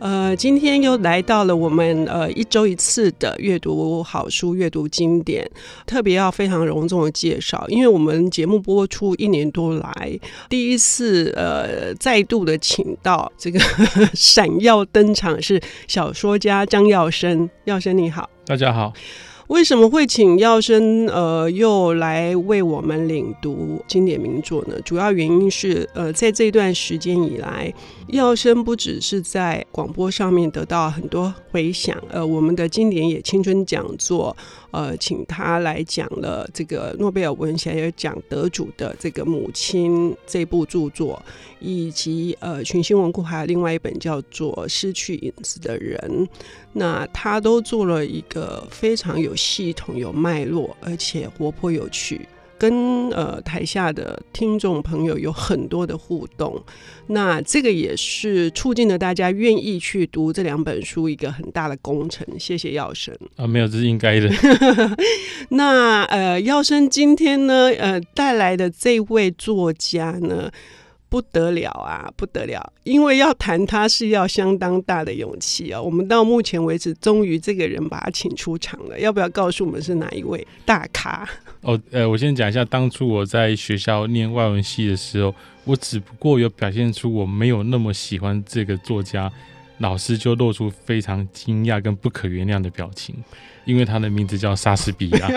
呃，今天又来到了我们呃一周一次的阅读好书、阅读经典，特别要非常隆重的介绍，因为我们节目播出一年多来，第一次呃再度的请到这个 闪耀登场是小说家张耀生，耀生你好，大家好。为什么会请耀生呃又来为我们领读经典名作呢？主要原因是呃在这段时间以来，耀生不只是在广播上面得到很多回响，呃我们的经典也青春讲座呃请他来讲了这个诺贝尔文学奖得主的这个母亲这部著作，以及呃群星文库还有另外一本叫做失去影子的人。那他都做了一个非常有系统、有脉络，而且活泼有趣，跟呃台下的听众朋友有很多的互动。那这个也是促进了大家愿意去读这两本书一个很大的工程。谢谢耀生啊，没有，这是应该的。那呃，耀生今天呢，呃，带来的这位作家呢，不得了啊，不得了！因为要谈他是要相当大的勇气啊。我们到目前为止，终于这个人把他请出场了。要不要告诉我们是哪一位大咖？哦，呃，我先讲一下，当初我在学校念外文系的时候，我只不过有表现出我没有那么喜欢这个作家，老师就露出非常惊讶跟不可原谅的表情。因为他的名字叫莎士比亚，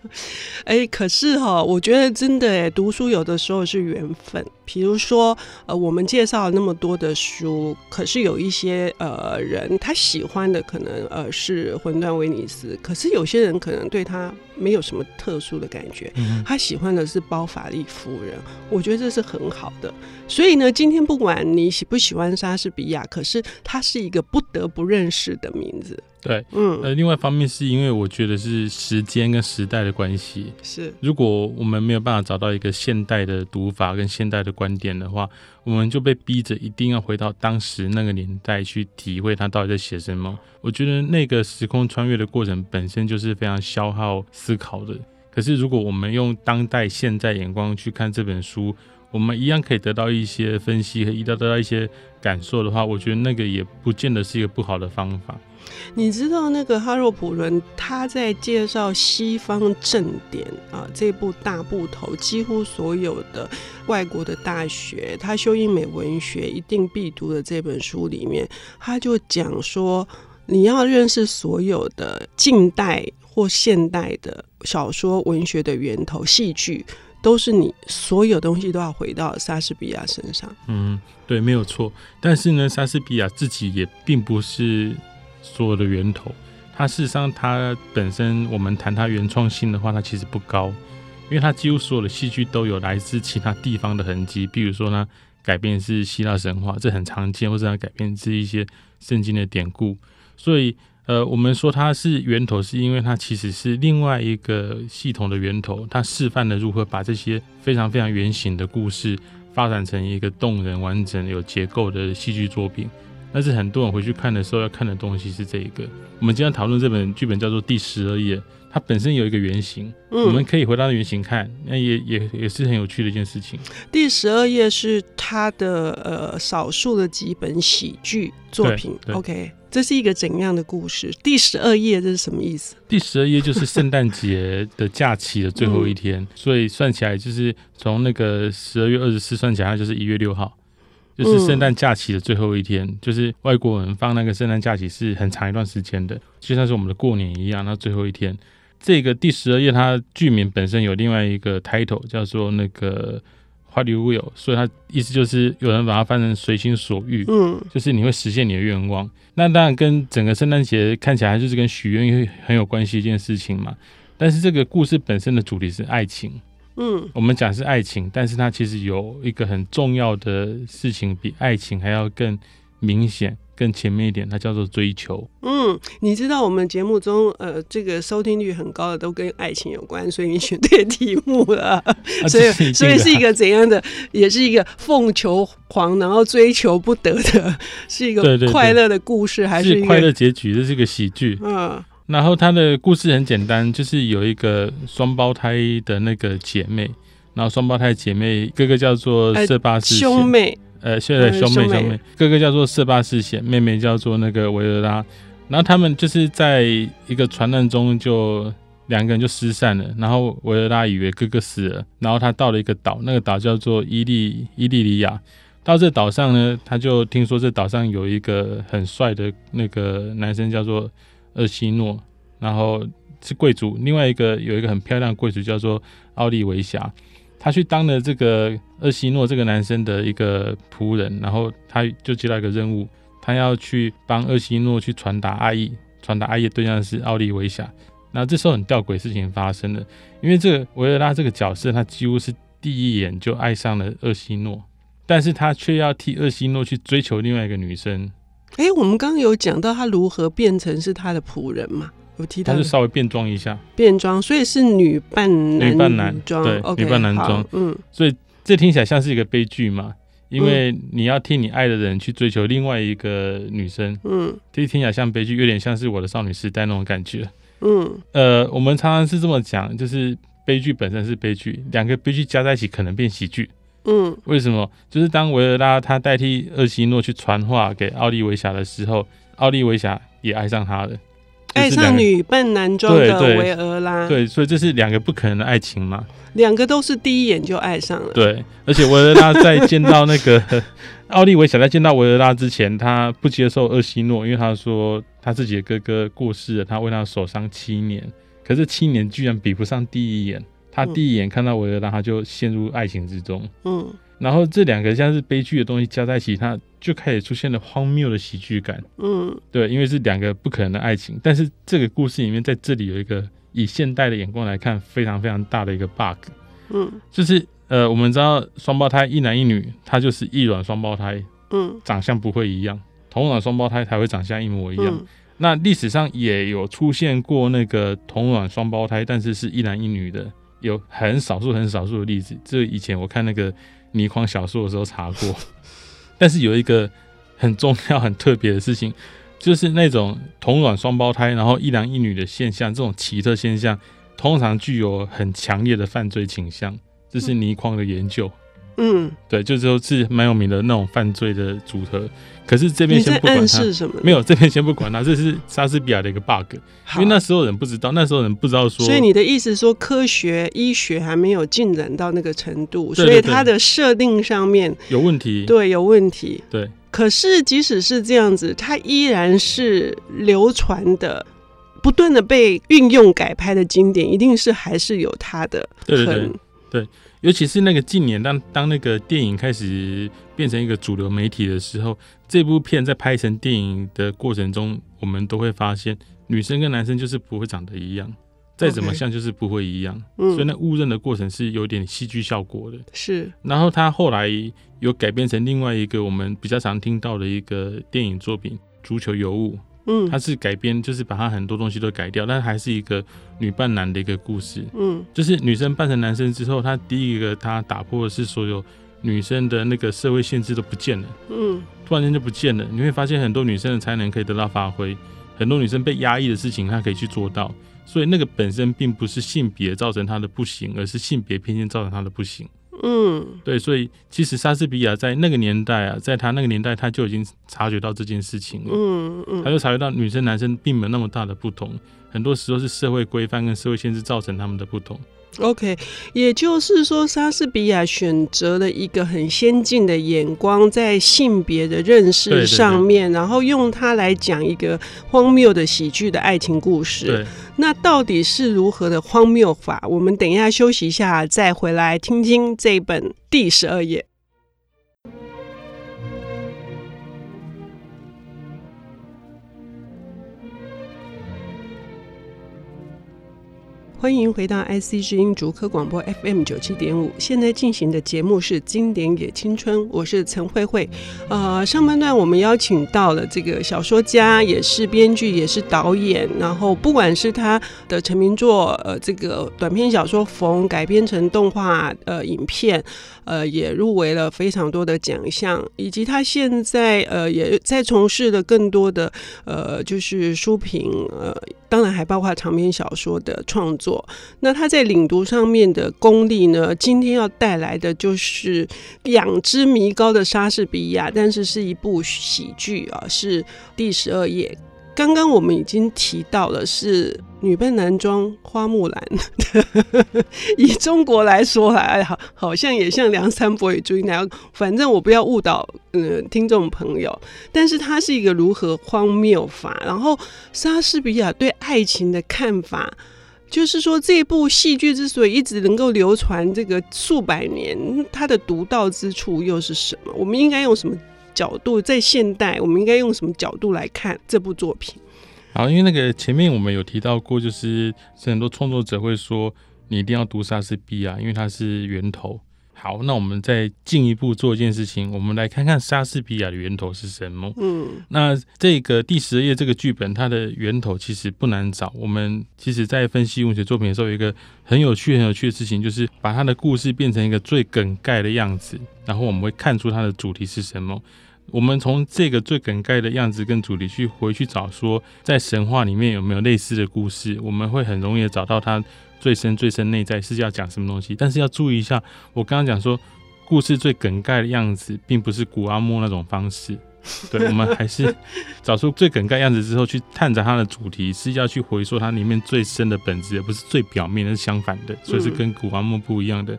哎，可是哈，我觉得真的哎，读书有的时候是缘分。比如说，呃，我们介绍那么多的书，可是有一些呃人他喜欢的可能呃是《魂断威尼斯》，可是有些人可能对他没有什么特殊的感觉，他喜欢的是《包法利夫人》。我觉得这是很好的。所以呢，今天不管你喜不喜欢莎士比亚，可是他是一个不得不认识的名字。对，嗯，呃，另外一方面是因为我觉得是时间跟时代的关系。是，如果我们没有办法找到一个现代的读法跟现代的观点的话，我们就被逼着一定要回到当时那个年代去体会他到底在写什么。我觉得那个时空穿越的过程本身就是非常消耗思考的。可是如果我们用当代现在眼光去看这本书，我们一样可以得到一些分析和一到得到一些感受的话，我觉得那个也不见得是一个不好的方法。你知道那个哈洛普伦他在介绍西方正典啊这部大部头，几乎所有的外国的大学，他修英美文学一定必读的这本书里面，他就讲说，你要认识所有的近代或现代的小说文学的源头，戏剧都是你所有东西都要回到莎士比亚身上。嗯，对，没有错。但是呢，莎士比亚自己也并不是。所有的源头，它事实上，它本身我们谈它原创性的话，它其实不高，因为它几乎所有的戏剧都有来自其他地方的痕迹，比如说呢，改编是希腊神话，这很常见，或者它改编是一些圣经的典故，所以呃，我们说它是源头，是因为它其实是另外一个系统的源头，它示范了如何把这些非常非常原型的故事发展成一个动人、完整、有结构的戏剧作品。但是很多人回去看的时候要看的东西是这一个。我们今天讨论这本剧本叫做《第十二页》，它本身有一个原型，嗯、我们可以回到原型看，那也也也是很有趣的一件事情。第十二页是他的呃少数的几本喜剧作品。OK，这是一个怎样的故事？第十二页这是什么意思？第十二页就是圣诞节的假期的最后一天，嗯、所以算起来就是从那个十二月二十四算起来，它就是一月六号。就是圣诞假期的最后一天，嗯、就是外国人放那个圣诞假期是很长一段时间的，就像是我们的过年一样。那最后一天，这个第十二页，它剧名本身有另外一个 title 叫做那个 What You Will，所以它意思就是有人把它翻成随心所欲，嗯，就是你会实现你的愿望。那当然跟整个圣诞节看起来就是跟许愿很有关系一件事情嘛。但是这个故事本身的主题是爱情。嗯，我们讲是爱情，但是它其实有一个很重要的事情，比爱情还要更明显、更前面一点，它叫做追求。嗯，你知道我们节目中呃，这个收听率很高的都跟爱情有关，所以你选对题目了。啊、所以所以是一个怎样的？也是一个凤求凰，然后追求不得的，是一个快乐的故事，对对对，还是，是快乐结局？这是一个喜剧。嗯。然后他的故事很简单，就是有一个双胞胎的那个姐妹，然后双胞胎姐妹哥哥叫做色巴斯、呃、兄妹，呃，现在兄妹兄妹，哥哥叫做色巴斯贤，妹。妹叫做那个维尔拉，然后他们就是在一个船难中就两个人就失散了，然后维尔拉以为哥哥死了，然后他到了一个岛，那个岛叫做伊利伊利里亚，到这岛上呢，他就听说这岛上有一个很帅的那个男生叫做。厄西诺，然后是贵族。另外一个有一个很漂亮的贵族叫做奥利维霞，他去当了这个厄西诺这个男生的一个仆人，然后他就接到一个任务，他要去帮厄西诺去传达爱意，传达爱意的对象是奥利维霞。那这时候很吊诡事情发生了，因为这个维尔拉这个角色，他几乎是第一眼就爱上了厄西诺，但是他却要替厄西诺去追求另外一个女生。哎，我们刚刚有讲到他如何变成是他的仆人嘛？有提到，他是稍微变装一下，变装，所以是女扮男，女扮男装，对，okay, 女扮男装，嗯，所以这听起来像是一个悲剧嘛？因为你要替你爱的人去追求另外一个女生，嗯，这听起来像悲剧，有点像是我的少女时代那种感觉，嗯，呃，我们常常是这么讲，就是悲剧本身是悲剧，两个悲剧加在一起可能变喜剧。嗯，为什么？就是当维尔拉他代替厄西诺去传话给奥利维霞的时候，奥利维霞也爱上他了，爱上女扮男装的维尔拉。对，所以这是两个不可能的爱情嘛。两个都是第一眼就爱上了。对，而且维尔拉在见到那个 奥利维霞在见到维尔拉之前，他不接受厄西诺，因为他说他自己的哥哥过世了，他为他守丧七年，可是七年居然比不上第一眼。他第一眼看到维尔拉，他就陷入爱情之中。嗯，然后这两个像是悲剧的东西加在一起，他就开始出现了荒谬的喜剧感。嗯，对，因为是两个不可能的爱情。但是这个故事里面，在这里有一个以现代的眼光来看，非常非常大的一个 bug。嗯，就是呃，我们知道双胞胎一男一女，他就是异卵双胞胎。嗯，长相不会一样，同卵双胞胎才会长相一模一样。嗯，那历史上也有出现过那个同卵双胞胎，但是是一男一女的。有很少数、很少数的例子，这以前我看那个倪匡小说的时候查过。但是有一个很重要、很特别的事情，就是那种同卵双胞胎，然后一男一女的现象，这种奇特现象，通常具有很强烈的犯罪倾向。这是倪匡的研究。嗯，对，就说是蛮有名的那种犯罪的组合。可是这边先不管他，什么没有这边先不管他，这是莎士比亚的一个 bug，因为那时候人不知道，那时候人不知道说。所以你的意思说，科学医学还没有进展到那个程度，所以它的设定上面有问题，对，有问题。对，可是即使是这样子，它依然是流传的、不断的被运用改拍的经典，一定是还是有它的。对对。尤其是那个近年，当当那个电影开始变成一个主流媒体的时候，这部片在拍成电影的过程中，我们都会发现女生跟男生就是不会长得一样，再怎么像就是不会一样。Okay. 所以那误认的过程是有点戏剧效果的。是。然后他后来有改编成另外一个我们比较常听到的一个电影作品《足球尤物》。嗯，它是改编，就是把它很多东西都改掉，但还是一个女扮男的一个故事。嗯，就是女生扮成男生之后，她第一个她打破的是所有女生的那个社会限制都不见了。嗯，突然间就不见了，你会发现很多女生的才能可以得到发挥，很多女生被压抑的事情她可以去做到，所以那个本身并不是性别造成她的不行，而是性别偏见造成她的不行。嗯，对，所以其实莎士比亚在那个年代啊，在他那个年代，他就已经察觉到这件事情了。嗯嗯，他就察觉到女生男生并没有那么大的不同，很多时候是社会规范跟社会限制造成他们的不同。OK，也就是说，莎士比亚选择了一个很先进的眼光，在性别的认识上面，对对对，然后用它来讲一个荒谬的喜剧的爱情故事。那到底是如何的荒谬法？我们等一下休息一下，再回来听听这本第十二页。欢迎回到 IC 之音竹科广播 FM 九七点五，现在进行的节目是《经典也青春》，我是陈慧慧。呃，上半段我们邀请到了这个小说家，也是编剧，也是导演。然后不管是他的成名作，呃，这个短篇小说《缝》改编成动画呃影片，呃，也入围了非常多的奖项，以及他现在呃也在从事的更多的呃就是书评，呃，当然还包括长篇小说的创作。那他在领读上面的功力呢？今天要带来的就是仰之弥高的莎士比亚，但是是一部喜剧啊，是第十二页。刚刚我们已经提到了是女扮男装花木兰，以中国来说来，好好像也像梁山伯与祝英台，反正我不要误导嗯听众朋友。但是它是一个如何荒谬法，然后莎士比亚对爱情的看法。就是说，这部戏剧之所以一直能够流传这个数百年，它的独到之处又是什么？我们应该用什么角度？在现代，我们应该用什么角度来看这部作品？好，因为那个前面我们有提到过，就是很多创作者会说，你一定要读莎士比亚，因为它是源头。好，那我们再进一步做一件事情，我们来看看莎士比亚的源头是什么。嗯，那这个第十页这个剧本，它的源头其实不难找。我们其实在分析文学作品的时候，有一个很有趣、很有趣的事情，就是把它的故事变成一个最梗概的样子，然后我们会看出它的主题是什么。我们从这个最梗概的样子跟主题去回去找，说在神话里面有没有类似的故事，我们会很容易的找到它。最深最深内在是要讲什么东西，但是要注意一下，我刚刚讲说故事最梗概的样子，并不是古阿莫那种方式。对，我们还是找出最梗概样子之后，去探查它的主题，是要去回溯它里面最深的本质，而不是最表面的，是相反的，所以是跟古阿莫不一样的。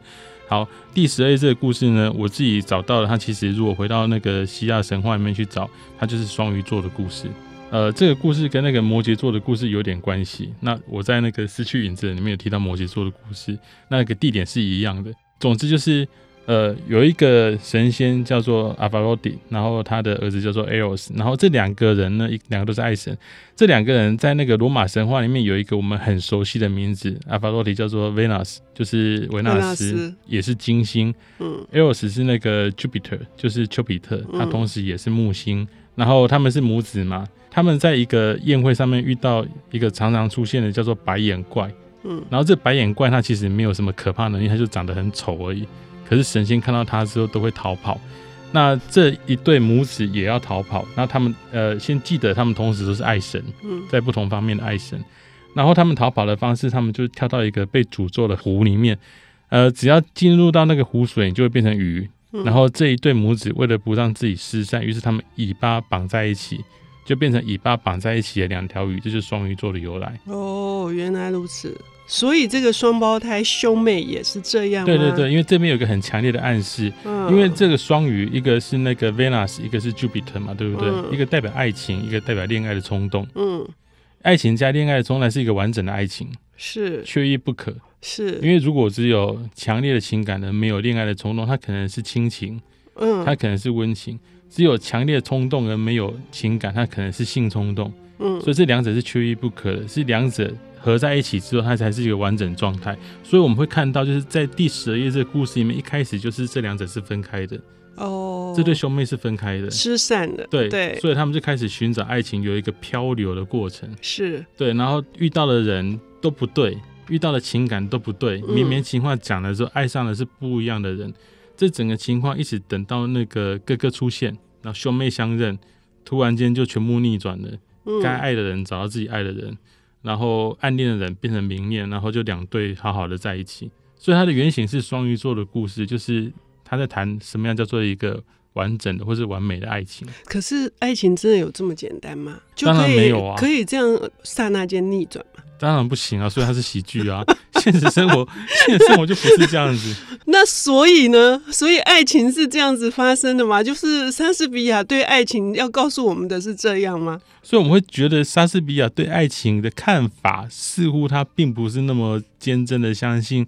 好，第十二这个故事呢，我自己找到了，它其实如果回到那个希腊神话里面去找，它就是双鱼座的故事。呃，这个故事跟那个摩羯座的故事有点关系。那我在那个失去影子里面有提到摩羯座的故事，那个地点是一样的。总之就是，呃，有一个神仙叫做阿法罗蒂，然后他的儿子叫做 Eros，然后这两个人呢，一两个都是爱神。这两个人在那个罗马神话里面有一个我们很熟悉的名字，阿法罗蒂叫做 Venus，就是维纳斯，也是金星。嗯，Eros 是那个 Jupiter，就是丘比特，他同时也是木星。嗯、然后他们是母子嘛。他们在一个宴会上面遇到一个常常出现的叫做白眼怪，嗯，然后这白眼怪它其实没有什么可怕能力，它就长得很丑而已。可是神仙看到他之后都会逃跑。那这一对母子也要逃跑，那他们呃先记得他们同时都是爱神，嗯，在不同方面的爱神。然后他们逃跑的方式，他们就跳到一个被诅咒的湖里面，呃，只要进入到那个湖水，就会变成鱼。然后这一对母子为了不让自己失散，于是他们尾巴绑在一起。就变成尾巴绑在一起的两条鱼，这就是双鱼座的由来。哦，原来如此。所以这个双胞胎兄妹也是这样？对对对，因为这边有一个很强烈的暗示，嗯、因为这个双鱼，一个是那个 Venus，一个是 Jupiter 嘛，对不对？嗯、一个代表爱情，一个代表恋爱的冲动。嗯，爱情加恋爱的冲动是一个完整的爱情，是缺一不可。是因为如果只有强烈的情感的，没有恋爱的冲动，它可能是亲情，嗯，它可能是温情。只有强烈的冲动而没有情感，它可能是性冲动。嗯，所以这两者是缺一不可的，是两者合在一起之后，它才是一个完整状态。所以我们会看到，就是在第十二页这个故事里面，一开始就是这两者是分开的。哦，这对兄妹是分开的，失散的。对对，所以他们就开始寻找爱情，有一个漂流的过程。是对，然后遇到的人都不对，遇到的情感都不对，绵绵情话讲的时候，爱上的是不一样的人。这整个情况一直等到那个哥哥出现，然后兄妹相认，突然间就全部逆转了。该爱的人找到自己爱的人，然后暗恋的人变成明恋，然后就两对好好的在一起。所以他的原型是双鱼座的故事，就是他在谈什么样叫做一个完整的或是完美的爱情。可是爱情真的有这么简单吗？当然没有啊，可以这样刹那间逆转吗？当然不行啊，所以它是喜剧啊。现实生活，现实生活就不是这样子。那所以呢？所以爱情是这样子发生的吗？就是莎士比亚对爱情要告诉我们的是这样吗？所以我们会觉得莎士比亚对爱情的看法，似乎他并不是那么坚贞的相信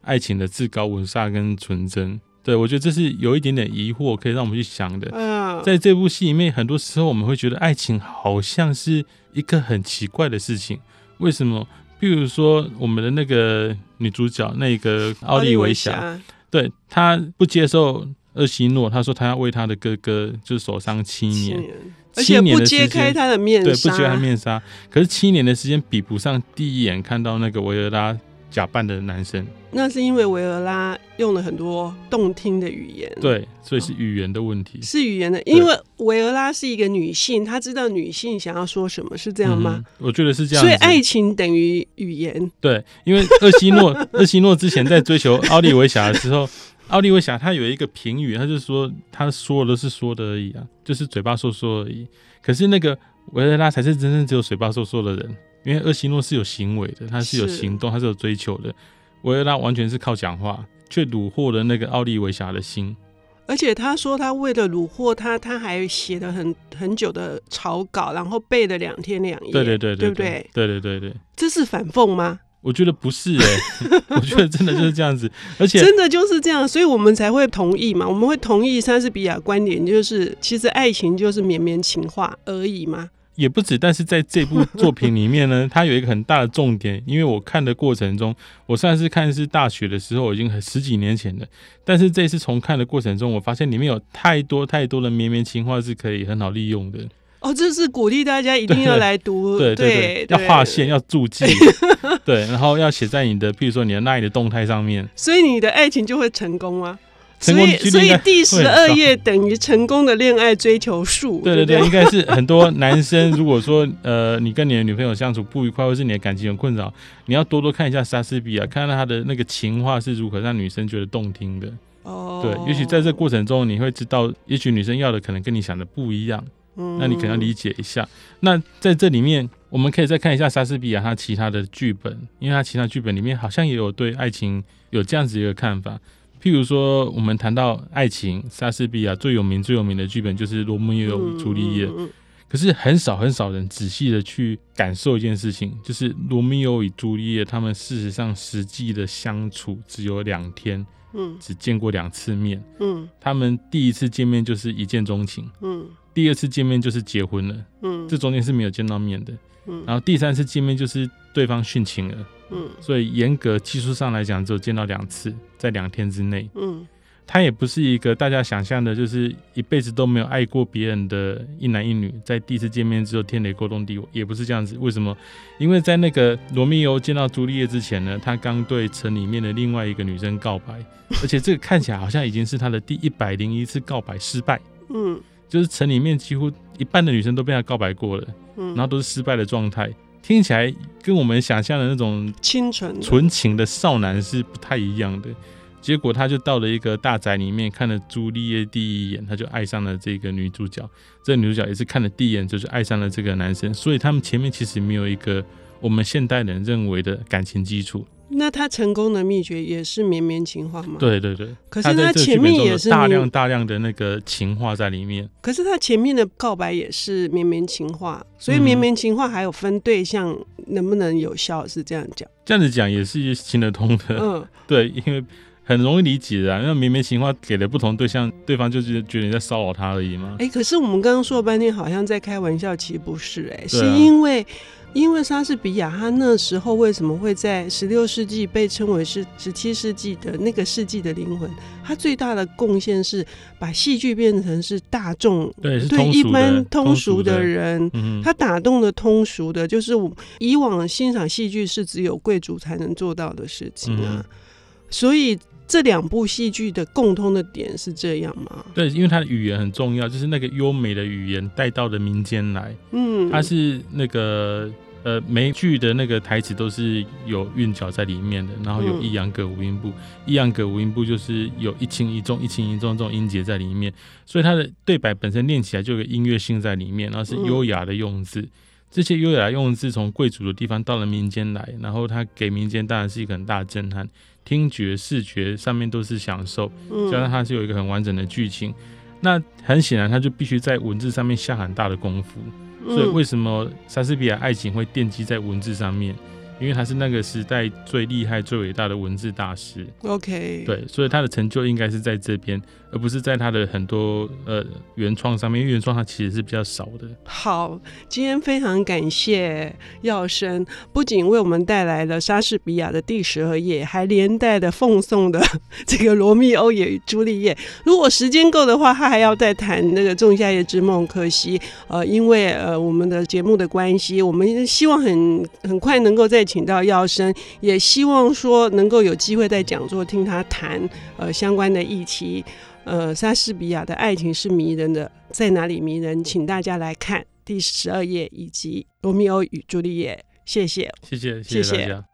爱情的至高无上跟纯真。对，我觉得这是有一点点疑惑，可以让我们去想的。嗯，在这部戏里面，很多时候我们会觉得爱情好像是一个很奇怪的事情，为什么？譬如说我们的那个女主角那个奥利维霞，对，她不接受厄西诺，她说她要为她的哥哥就是守丧七年。而且不揭开他的面纱，对，不揭开面纱。可是七年的时间比不上第一眼看到那个维尔拉假扮的男生。那是因为维尔拉用了很多动听的语言，对，所以是语言的问题。哦、是语言的，因为维尔拉是一个女性，她知道女性想要说什么，是这样吗？嗯、我觉得是这样。所以爱情等于语言。对，因为厄西诺，厄西诺之前在追求奥利维霞的时候。奥利维霞他有一个评语，他就说他说的都是说的而已啊，就是嘴巴说说而已。可是那个维尔拉才是真正只有嘴巴说说的人，因为厄西诺是有行为的，他是有行动，他是有追求的。维尔拉完全是靠讲话，却虏获了那个奥利维霞的心。而且他说他为了虏获他，他还写了很很久的草稿，然后背了两天两夜。对对对对，对不对？对对对对，这是反讽吗？我觉得不是哎、欸，我觉得真的就是这样子，而且真的就是这样，所以我们才会同意嘛。我们会同意莎士比亚观点，就是其实爱情就是绵绵情话而已嘛。也不止，但是在这部作品里面呢，它有一个很大的重点，因为我看的过程中，我上次看是大学的时候，已经很十几年前了。但是这次重看的过程中，我发现里面有太多太多的绵绵情话是可以很好利用的。哦，这是鼓励大家一定要来读，对对对，要划线，要注记，对，然后要写在你的，比如说你的 LINE 的动态上面，所以你的爱情就会成功吗？所以，所以第十二页等于成功的恋爱追求数。对对对，应该是很多男生，如果说呃，你跟你的女朋友相处不愉快，或是你的感情有困扰，你要多多看一下莎士比亚，看看他的那个情话是如何让女生觉得动听的。哦，对，也许在这过程中，你会知道，也许女生要的可能跟你想的不一样。嗯，那你可能要理解一下。那在这里面，我们可以再看一下莎士比亚他其他的剧本，因为他其他剧本里面好像也有对爱情有这样子一个看法。譬如说，我们谈到爱情，莎士比亚最有名、最有名的剧本就是《罗密欧与朱丽叶》。可是很少很少人仔细的去感受一件事情，就是罗密欧与朱丽叶他们事实上实际的相处只有两天。嗯，只见过两次面。嗯，他们第一次见面就是一见钟情。嗯，第二次见面就是结婚了。嗯，这中间是没有见到面的。嗯，然后第三次见面就是对方殉情了。嗯，所以严格技术上来讲，只有见到两次，在两天之内。嗯。他也不是一个大家想象的，就是一辈子都没有爱过别人的一男一女，在第一次见面之后天雷勾动地火，也不是这样子。为什么？因为在那个罗密欧见到朱丽叶之前呢，他刚对城里面的另外一个女生告白，而且这个看起来好像已经是他的第一百零一次告白失败。嗯，就是城里面几乎一半的女生都被他告白过了，嗯，然后都是失败的状态，听起来跟我们想象的那种清纯纯情的少男是不太一样的。结果他就到了一个大宅里面，看了朱丽叶第一眼，他就爱上了这个女主角。这个女主角也是看了第一眼，就是爱上了这个男生。所以他们前面其实没有一个我们现代人认为的感情基础。那他成功的秘诀也是绵绵情话吗？对对对。可是他前面也是大量大量的那个情话在里面。可是他前面的告白也是绵绵情话，所以绵绵情话还有分对象能不能有效，是这样讲？这样子讲也是行得通的。嗯，对，因为。很容易理解的啊，因为绵绵情话给了不同对象，对方就是觉得你在骚扰他而已嘛。哎、欸，可是我们刚刚说了半天，好像在开玩笑，其实不是哎、欸，是因为因为莎士比亚他那时候为什么会在十六世纪被称为是十七世纪的那个世纪的灵魂？他最大的贡献是把戏剧变成是大众对，对一般通俗的人，他打动了通俗的，就是以往欣赏戏剧是只有贵族才能做到的事情啊，嗯、所以。这两部戏剧的共通的点是这样吗？对，因为它的语言很重要，就是那个优美的语言带到了民间来。嗯，它是那个呃，每一句的那个台词都是有韵脚在里面的，然后有抑扬格五音部，抑扬格五音部就是有一轻一重、一轻一重这种音节在里面，所以它的对白本身念起来就有个音乐性在里面，然后是优雅的用字。这些优雅的用字从贵族的地方到了民间来，然后它给民间当然是一个很大的震撼。听觉、视觉上面都是享受，加上它是有一个很完整的剧情，那很显然它就必须在文字上面下很大的功夫。所以为什么莎士比亚爱情会奠基在文字上面？因为他是那个时代最厉害、最伟大的文字大师。OK，对，所以他的成就应该是在这边，而不是在他的很多呃原创上面，因为原创他其实是比较少的。好，今天非常感谢耀生，不仅为我们带来了莎士比亚的第十二夜，还连带的奉送的这个罗密欧与朱丽叶。如果时间够的话，他还要再谈那个仲夏夜之梦。可惜，呃，因为呃我们的节目的关系，我们希望很很快能够再。请到药生，也希望说能够有机会在讲座听他谈呃相关的议题。呃，莎士比亚的爱情是迷人的，在哪里迷人？请大家来看第十二页以及罗密欧与朱丽叶。谢谢，谢谢，谢谢大家。谢谢。